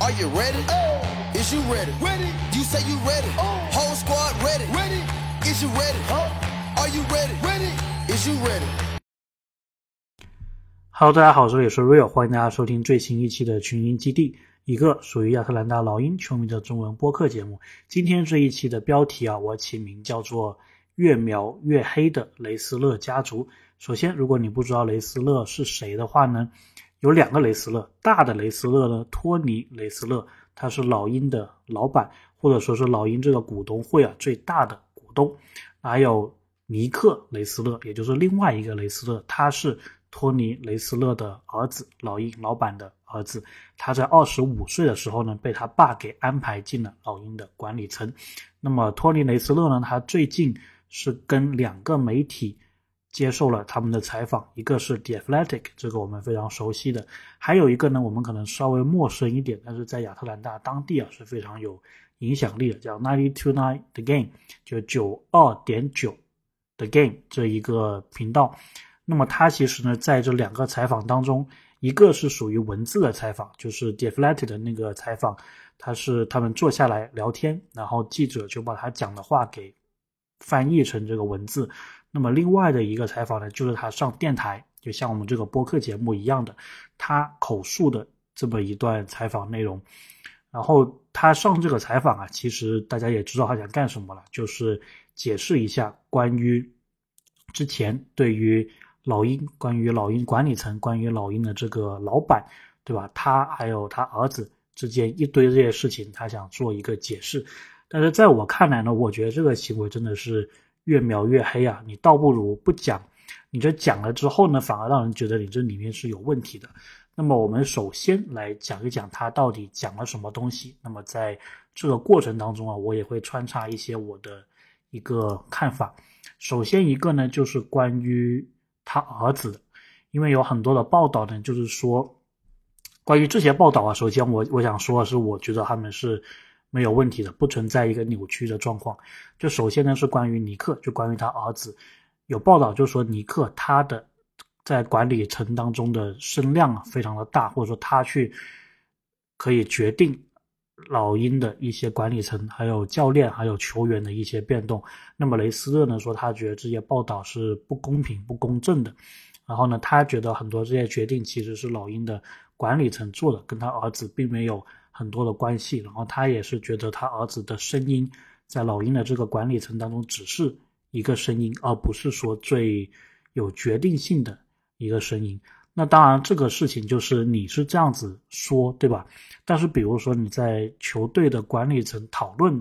Are you ready? Oh. Is you ready? Ready. You say you ready. Whole squad ready. Ready. Is you ready? Are you ready? Ready. Is you ready? Hello，大家好，这里是 Real，欢迎大家收听最新一期的群英基地，一个属于亚特兰大老鹰球迷的中文播客节目。今天这一期的标题啊，我起名叫做“越描越黑的雷斯勒家族”。首先，如果你不知道雷斯勒是谁的话呢，有两个雷斯勒，大的雷斯勒呢，托尼·雷斯勒，他是老鹰的老板，或者说是老鹰这个股东会啊最大的股东。还有尼克·雷斯勒，也就是另外一个雷斯勒，他是托尼·雷斯勒的儿子，老鹰老板的儿子。他在二十五岁的时候呢，被他爸给安排进了老鹰的管理层。那么托尼·雷斯勒呢，他最近是跟两个媒体。接受了他们的采访，一个是 The Athletic，这个我们非常熟悉的，还有一个呢，我们可能稍微陌生一点，但是在亚特兰大当地啊是非常有影响力的，叫 Ninety Two Nine The Game，就九二点九 The Game 这一个频道。那么它其实呢，在这两个采访当中，一个是属于文字的采访，就是 The Athletic 的那个采访，他是他们坐下来聊天，然后记者就把他讲的话给翻译成这个文字。那么另外的一个采访呢，就是他上电台，就像我们这个播客节目一样的，他口述的这么一段采访内容。然后他上这个采访啊，其实大家也知道他想干什么了，就是解释一下关于之前对于老鹰、关于老鹰管理层、关于老鹰的这个老板，对吧？他还有他儿子之间一堆这些事情，他想做一个解释。但是在我看来呢，我觉得这个行为真的是。越描越黑啊！你倒不如不讲，你这讲了之后呢，反而让人觉得你这里面是有问题的。那么我们首先来讲一讲他到底讲了什么东西。那么在这个过程当中啊，我也会穿插一些我的一个看法。首先一个呢，就是关于他儿子，因为有很多的报道呢，就是说关于这些报道啊，首先我我想说的是，我觉得他们是。没有问题的，不存在一个扭曲的状况。就首先呢，是关于尼克，就关于他儿子，有报道就说尼克他的在管理层当中的声量啊非常的大，或者说他去可以决定老鹰的一些管理层、还有教练、还有球员的一些变动。那么雷斯勒呢说他觉得这些报道是不公平、不公正的，然后呢他觉得很多这些决定其实是老鹰的管理层做的，跟他儿子并没有。很多的关系，然后他也是觉得他儿子的声音在老鹰的这个管理层当中只是一个声音，而不是说最有决定性的一个声音。那当然，这个事情就是你是这样子说，对吧？但是比如说你在球队的管理层讨论，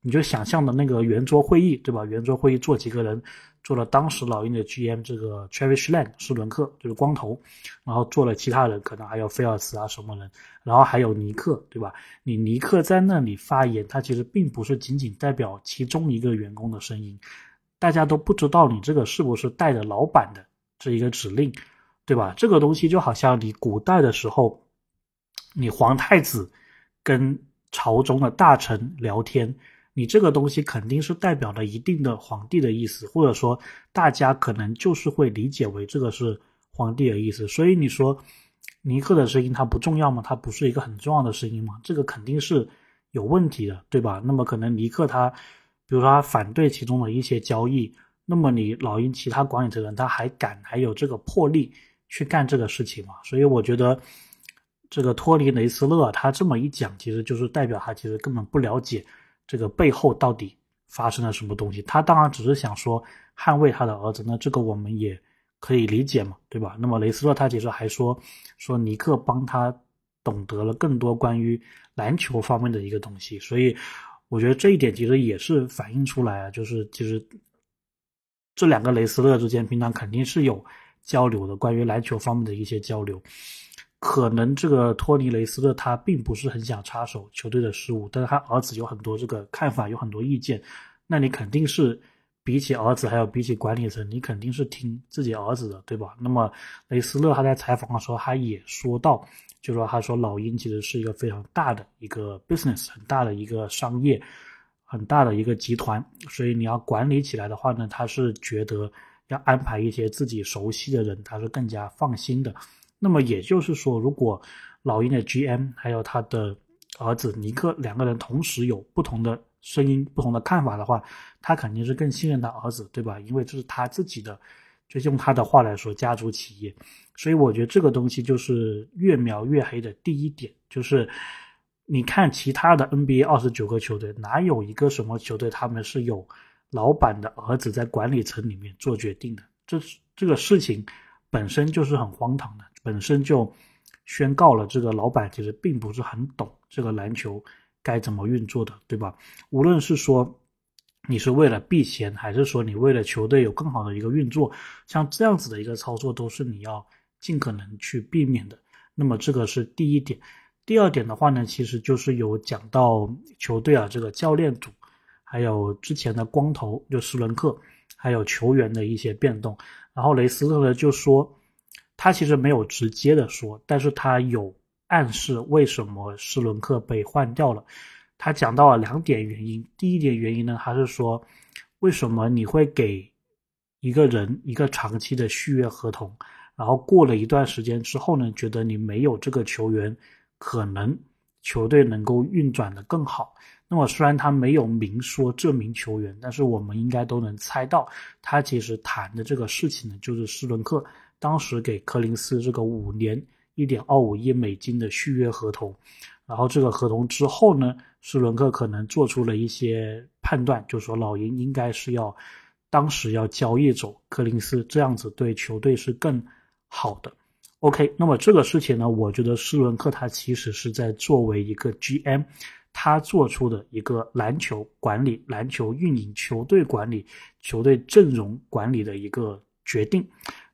你就想象的那个圆桌会议，对吧？圆桌会议坐几个人？做了当时老鹰的 GM 这个 Travis Land 施伦克就是光头，然后做了其他人，可能还有菲尔茨啊什么人，然后还有尼克，对吧？你尼克在那里发言，他其实并不是仅仅代表其中一个员工的声音，大家都不知道你这个是不是带着老板的这一个指令，对吧？这个东西就好像你古代的时候，你皇太子跟朝中的大臣聊天。你这个东西肯定是代表了一定的皇帝的意思，或者说大家可能就是会理解为这个是皇帝的意思。所以你说尼克的声音它不重要吗？它不是一个很重要的声音吗？这个肯定是有问题的，对吧？那么可能尼克他，比如说他反对其中的一些交易，那么你老鹰其他管理层人他还敢还有这个魄力去干这个事情吗？所以我觉得这个托尼雷斯勒他这么一讲，其实就是代表他其实根本不了解。这个背后到底发生了什么东西？他当然只是想说捍卫他的儿子，那这个我们也可以理解嘛，对吧？那么雷斯勒他其实还说说尼克帮他懂得了更多关于篮球方面的一个东西，所以我觉得这一点其实也是反映出来啊，就是其实这两个雷斯勒之间平常肯定是有交流的，关于篮球方面的一些交流。可能这个托尼雷斯勒他并不是很想插手球队的事务，但是他儿子有很多这个看法，有很多意见，那你肯定是比起儿子，还有比起管理层，你肯定是听自己儿子的，对吧？那么雷斯勒他在采访的时候，他也说到，就说他说老鹰其实是一个非常大的一个 business，很大的一个商业，很大的一个集团，所以你要管理起来的话呢，他是觉得要安排一些自己熟悉的人，他是更加放心的。那么也就是说，如果老鹰的 GM 还有他的儿子尼克两个人同时有不同的声音、不同的看法的话，他肯定是更信任他儿子，对吧？因为这是他自己的，就用他的话来说，家族企业。所以我觉得这个东西就是越描越黑的第一点，就是你看其他的 NBA 二十九个球队，哪有一个什么球队他们是有老板的儿子在管理层里面做决定的？这这个事情本身就是很荒唐的，本身就宣告了这个老板其实并不是很懂这个篮球该怎么运作的，对吧？无论是说你是为了避嫌，还是说你为了球队有更好的一个运作，像这样子的一个操作，都是你要。尽可能去避免的，那么这个是第一点。第二点的话呢，其实就是有讲到球队啊，这个教练组，还有之前的光头就斯伦克，还有球员的一些变动。然后雷斯特呢就说，他其实没有直接的说，但是他有暗示为什么施伦克被换掉了。他讲到了两点原因。第一点原因呢，他是说，为什么你会给一个人一个长期的续约合同？然后过了一段时间之后呢，觉得你没有这个球员，可能球队能够运转的更好。那么虽然他没有明说这名球员，但是我们应该都能猜到，他其实谈的这个事情呢，就是斯伦克当时给柯林斯这个五年一点二五亿美金的续约合同。然后这个合同之后呢，斯伦克可能做出了一些判断，就说老鹰应该是要当时要交易走柯林斯，这样子对球队是更。好的，OK，那么这个事情呢，我觉得施伦克他其实是在作为一个 GM，他做出的一个篮球管理、篮球运营、球队管理、球队阵容管理的一个决定。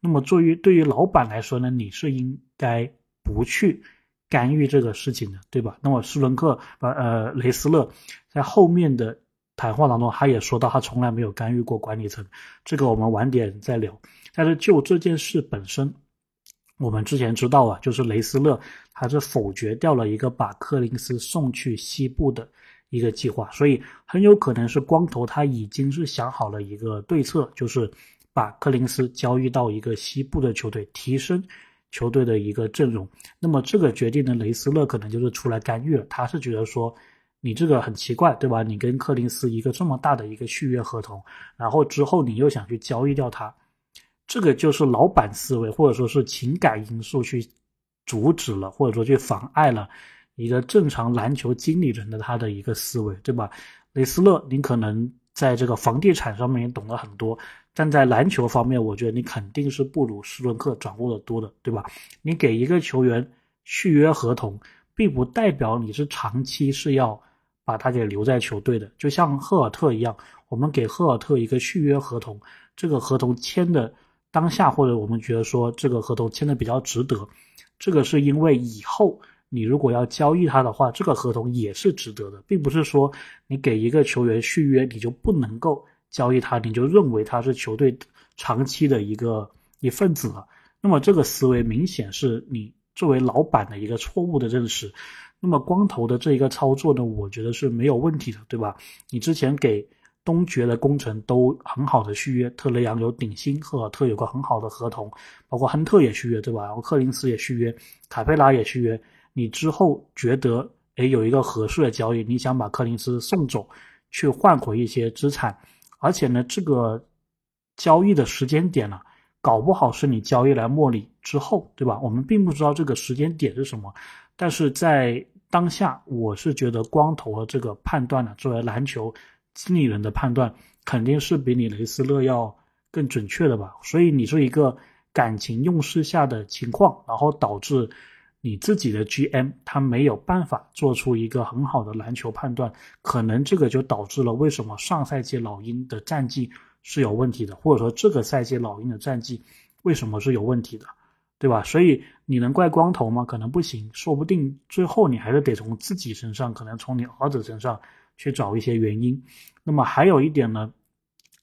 那么，作为对于老板来说呢，你是应该不去干预这个事情的，对吧？那么，斯伦克呃呃雷斯勒在后面的谈话当中，他也说到，他从来没有干预过管理层。这个我们晚点再聊。但是就这件事本身，我们之前知道啊，就是雷斯勒他是否决掉了一个把柯林斯送去西部的一个计划，所以很有可能是光头他已经是想好了一个对策，就是把柯林斯交易到一个西部的球队，提升球队的一个阵容。那么这个决定呢，雷斯勒可能就是出来干预了，他是觉得说你这个很奇怪，对吧？你跟柯林斯一个这么大的一个续约合同，然后之后你又想去交易掉他。这个就是老板思维，或者说是情感因素去阻止了，或者说去妨碍了一个正常篮球经理人的他的一个思维，对吧？雷斯勒，你可能在这个房地产上面也懂得很多，但在篮球方面，我觉得你肯定是不如斯伦克掌握的多的，对吧？你给一个球员续约合同，并不代表你是长期是要把他给留在球队的，就像赫尔特一样，我们给赫尔特一个续约合同，这个合同签的。当下或者我们觉得说这个合同签的比较值得，这个是因为以后你如果要交易他的话，这个合同也是值得的，并不是说你给一个球员续约你就不能够交易他，你就认为他是球队长期的一个一份子了。那么这个思维明显是你作为老板的一个错误的认识。那么光头的这一个操作呢，我觉得是没有问题的，对吧？你之前给。东决的工程都很好的续约，特雷杨有顶薪，赫尔特有个很好的合同，包括亨特也续约，对吧？然后克林斯也续约，卡佩拉也续约。你之后觉得，哎，有一个合适的交易，你想把柯林斯送走，去换回一些资产，而且呢，这个交易的时间点呢，搞不好是你交易来莫里之后，对吧？我们并不知道这个时间点是什么，但是在当下，我是觉得光头的这个判断呢，作为篮球。经理人的判断肯定是比你雷斯勒要更准确的吧，所以你是一个感情用事下的情况，然后导致你自己的 GM 他没有办法做出一个很好的篮球判断，可能这个就导致了为什么上赛季老鹰的战绩是有问题的，或者说这个赛季老鹰的战绩为什么是有问题的，对吧？所以你能怪光头吗？可能不行，说不定最后你还是得从自己身上，可能从你儿子身上。去找一些原因，那么还有一点呢，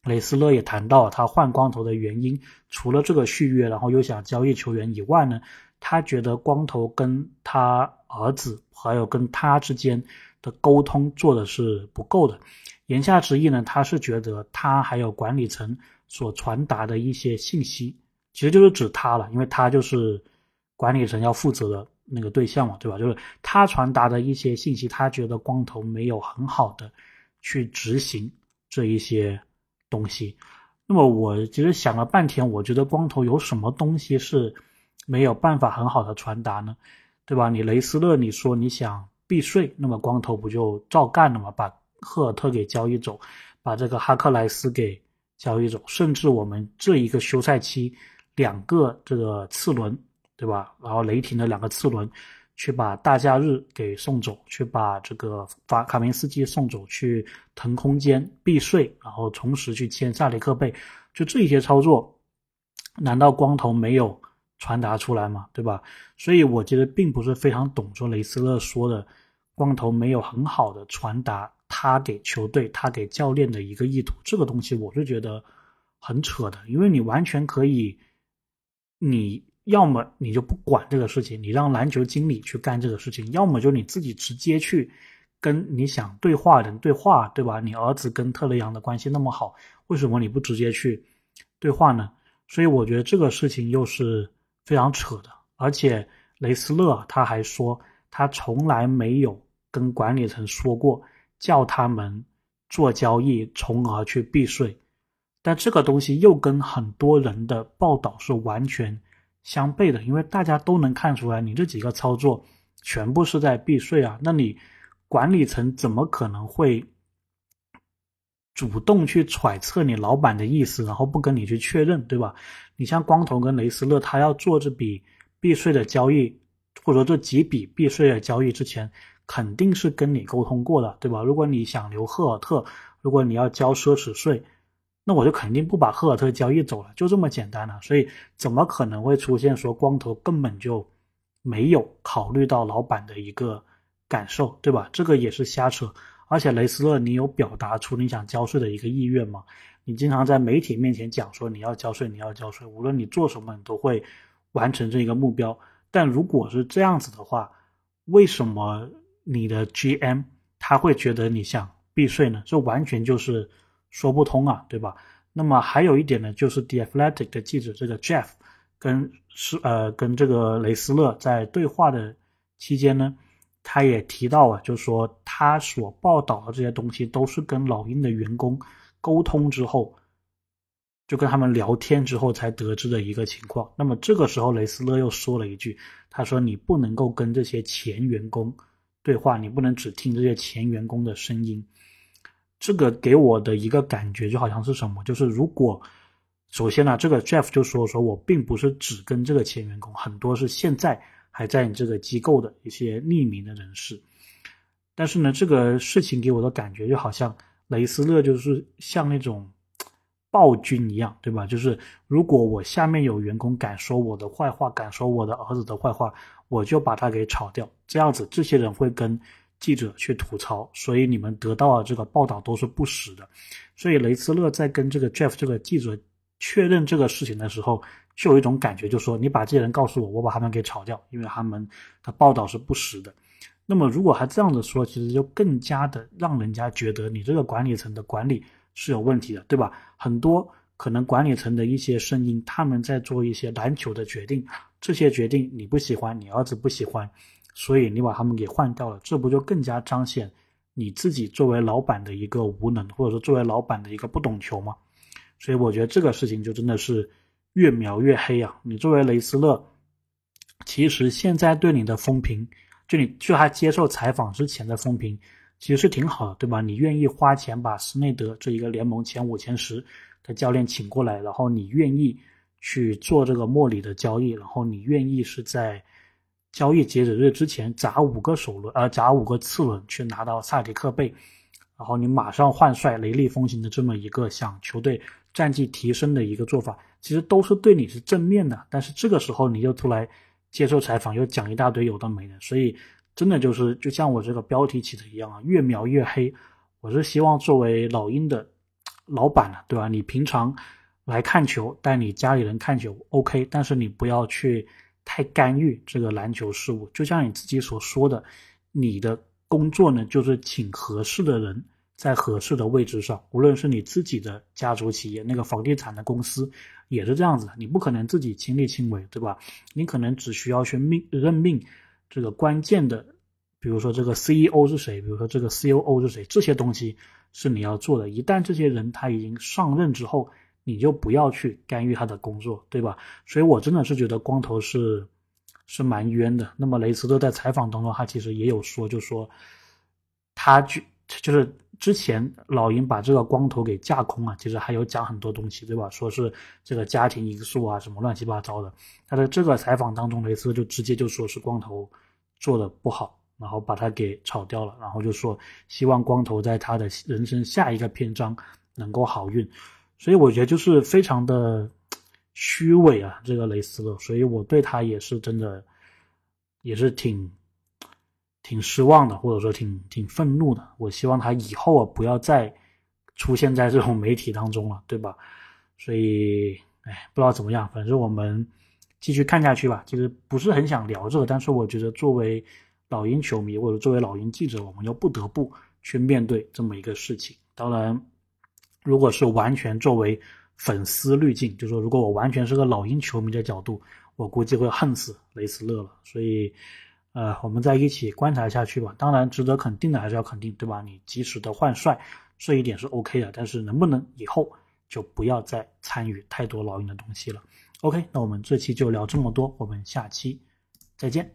雷斯勒也谈到他换光头的原因，除了这个续约，然后又想交易球员以外呢，他觉得光头跟他儿子还有跟他之间的沟通做的是不够的，言下之意呢，他是觉得他还有管理层所传达的一些信息，其实就是指他了，因为他就是管理层要负责的那个对象嘛，对吧？就是他传达的一些信息，他觉得光头没有很好的去执行这一些东西。那么我其实想了半天，我觉得光头有什么东西是没有办法很好的传达呢？对吧？你雷斯勒你说你想避税，那么光头不就照干了吗？把赫尔特给交易走，把这个哈克莱斯给交易走，甚至我们这一个休赛期两个这个次轮。对吧？然后雷霆的两个次轮，去把大假日给送走，去把这个法卡明斯基送走，去腾空间避税，然后同时去签萨里克贝，就这些操作，难道光头没有传达出来嘛？对吧？所以我觉得并不是非常懂说雷斯勒说的，光头没有很好的传达他给球队、他给教练的一个意图，这个东西我是觉得很扯的，因为你完全可以，你。要么你就不管这个事情，你让篮球经理去干这个事情；要么就你自己直接去跟你想对话的人对话，对吧？你儿子跟特雷杨的关系那么好，为什么你不直接去对话呢？所以我觉得这个事情又是非常扯的。而且雷斯勒他还说，他从来没有跟管理层说过叫他们做交易，从而去避税。但这个东西又跟很多人的报道是完全。相悖的，因为大家都能看出来，你这几个操作全部是在避税啊。那你管理层怎么可能会主动去揣测你老板的意思，然后不跟你去确认，对吧？你像光头跟雷斯勒，他要做这笔避税的交易，或者说这几笔避税的交易之前，肯定是跟你沟通过的，对吧？如果你想留赫尔特，如果你要交奢侈税。那我就肯定不把赫尔特交易走了，就这么简单了。所以怎么可能会出现说光头根本就没有考虑到老板的一个感受，对吧？这个也是瞎扯。而且雷斯勒，你有表达出你想交税的一个意愿吗？你经常在媒体面前讲说你要交税，你要交税，无论你做什么，你都会完成这一个目标。但如果是这样子的话，为什么你的 GM 他会觉得你想避税呢？这完全就是。说不通啊，对吧？那么还有一点呢，就是 The Athletic 的记者这个 Jeff 跟是呃跟这个雷斯勒在对话的期间呢，他也提到啊，就是说他所报道的这些东西都是跟老鹰的员工沟通之后，就跟他们聊天之后才得知的一个情况。那么这个时候雷斯勒又说了一句，他说你不能够跟这些前员工对话，你不能只听这些前员工的声音。这个给我的一个感觉就好像是什么？就是如果首先呢，这个 Jeff 就说说我并不是只跟这个前员工，很多是现在还在你这个机构的一些匿名的人士。但是呢，这个事情给我的感觉就好像雷斯勒就是像那种暴君一样，对吧？就是如果我下面有员工敢说我的坏话，敢说我的儿子的坏话，我就把他给炒掉。这样子，这些人会跟。记者去吐槽，所以你们得到的这个报道都是不实的。所以雷斯勒在跟这个 Jeff 这个记者确认这个事情的时候，就有一种感觉，就说你把这些人告诉我，我把他们给炒掉，因为他们的报道是不实的。那么如果还这样子说，其实就更加的让人家觉得你这个管理层的管理是有问题的，对吧？很多可能管理层的一些声音，他们在做一些篮球的决定，这些决定你不喜欢，你儿子不喜欢。所以你把他们给换掉了，这不就更加彰显你自己作为老板的一个无能，或者说作为老板的一个不懂球吗？所以我觉得这个事情就真的是越描越黑啊！你作为雷斯勒，其实现在对你的风评，就你就他接受采访之前的风评，其实是挺好的，对吧？你愿意花钱把斯内德这一个联盟前五前十的教练请过来，然后你愿意去做这个莫里的交易，然后你愿意是在。交易截止日之前砸五个首轮，呃，砸五个次轮去拿到萨迪克贝，然后你马上换帅雷厉风行的这么一个想球队战绩提升的一个做法，其实都是对你是正面的。但是这个时候你又出来接受采访，又讲一大堆有的没的，所以真的就是就像我这个标题起的一样啊，越描越黑。我是希望作为老鹰的老板了，对吧？你平常来看球，带你家里人看球，OK，但是你不要去。太干预这个篮球事务，就像你自己所说的，你的工作呢，就是请合适的人在合适的位置上。无论是你自己的家族企业，那个房地产的公司也是这样子，你不可能自己亲力亲为，对吧？你可能只需要去命任命这个关键的，比如说这个 CEO 是谁，比如说这个 COO 是谁，这些东西是你要做的。一旦这些人他已经上任之后，你就不要去干预他的工作，对吧？所以我真的是觉得光头是是蛮冤的。那么雷斯特在采访当中，他其实也有说，就说他就就是之前老鹰把这个光头给架空啊，其实还有讲很多东西，对吧？说是这个家庭因素啊，什么乱七八糟的。他在这个采访当中，雷斯就直接就说是光头做的不好，然后把他给炒掉了，然后就说希望光头在他的人生下一个篇章能够好运。所以我觉得就是非常的虚伪啊，这个雷斯勒，所以我对他也是真的，也是挺挺失望的，或者说挺挺愤怒的。我希望他以后啊不要再出现在这种媒体当中了，对吧？所以，哎，不知道怎么样，反正我们继续看下去吧。其实不是很想聊这个，但是我觉得作为老鹰球迷或者作为老鹰记者，我们又不得不去面对这么一个事情。当然。如果是完全作为粉丝滤镜，就说如果我完全是个老鹰球迷的角度，我估计会恨死雷斯勒了。所以，呃，我们再一起观察下去吧。当然，值得肯定的还是要肯定，对吧？你及时的换帅，这一点是 OK 的。但是，能不能以后就不要再参与太多老鹰的东西了？OK，那我们这期就聊这么多，我们下期再见。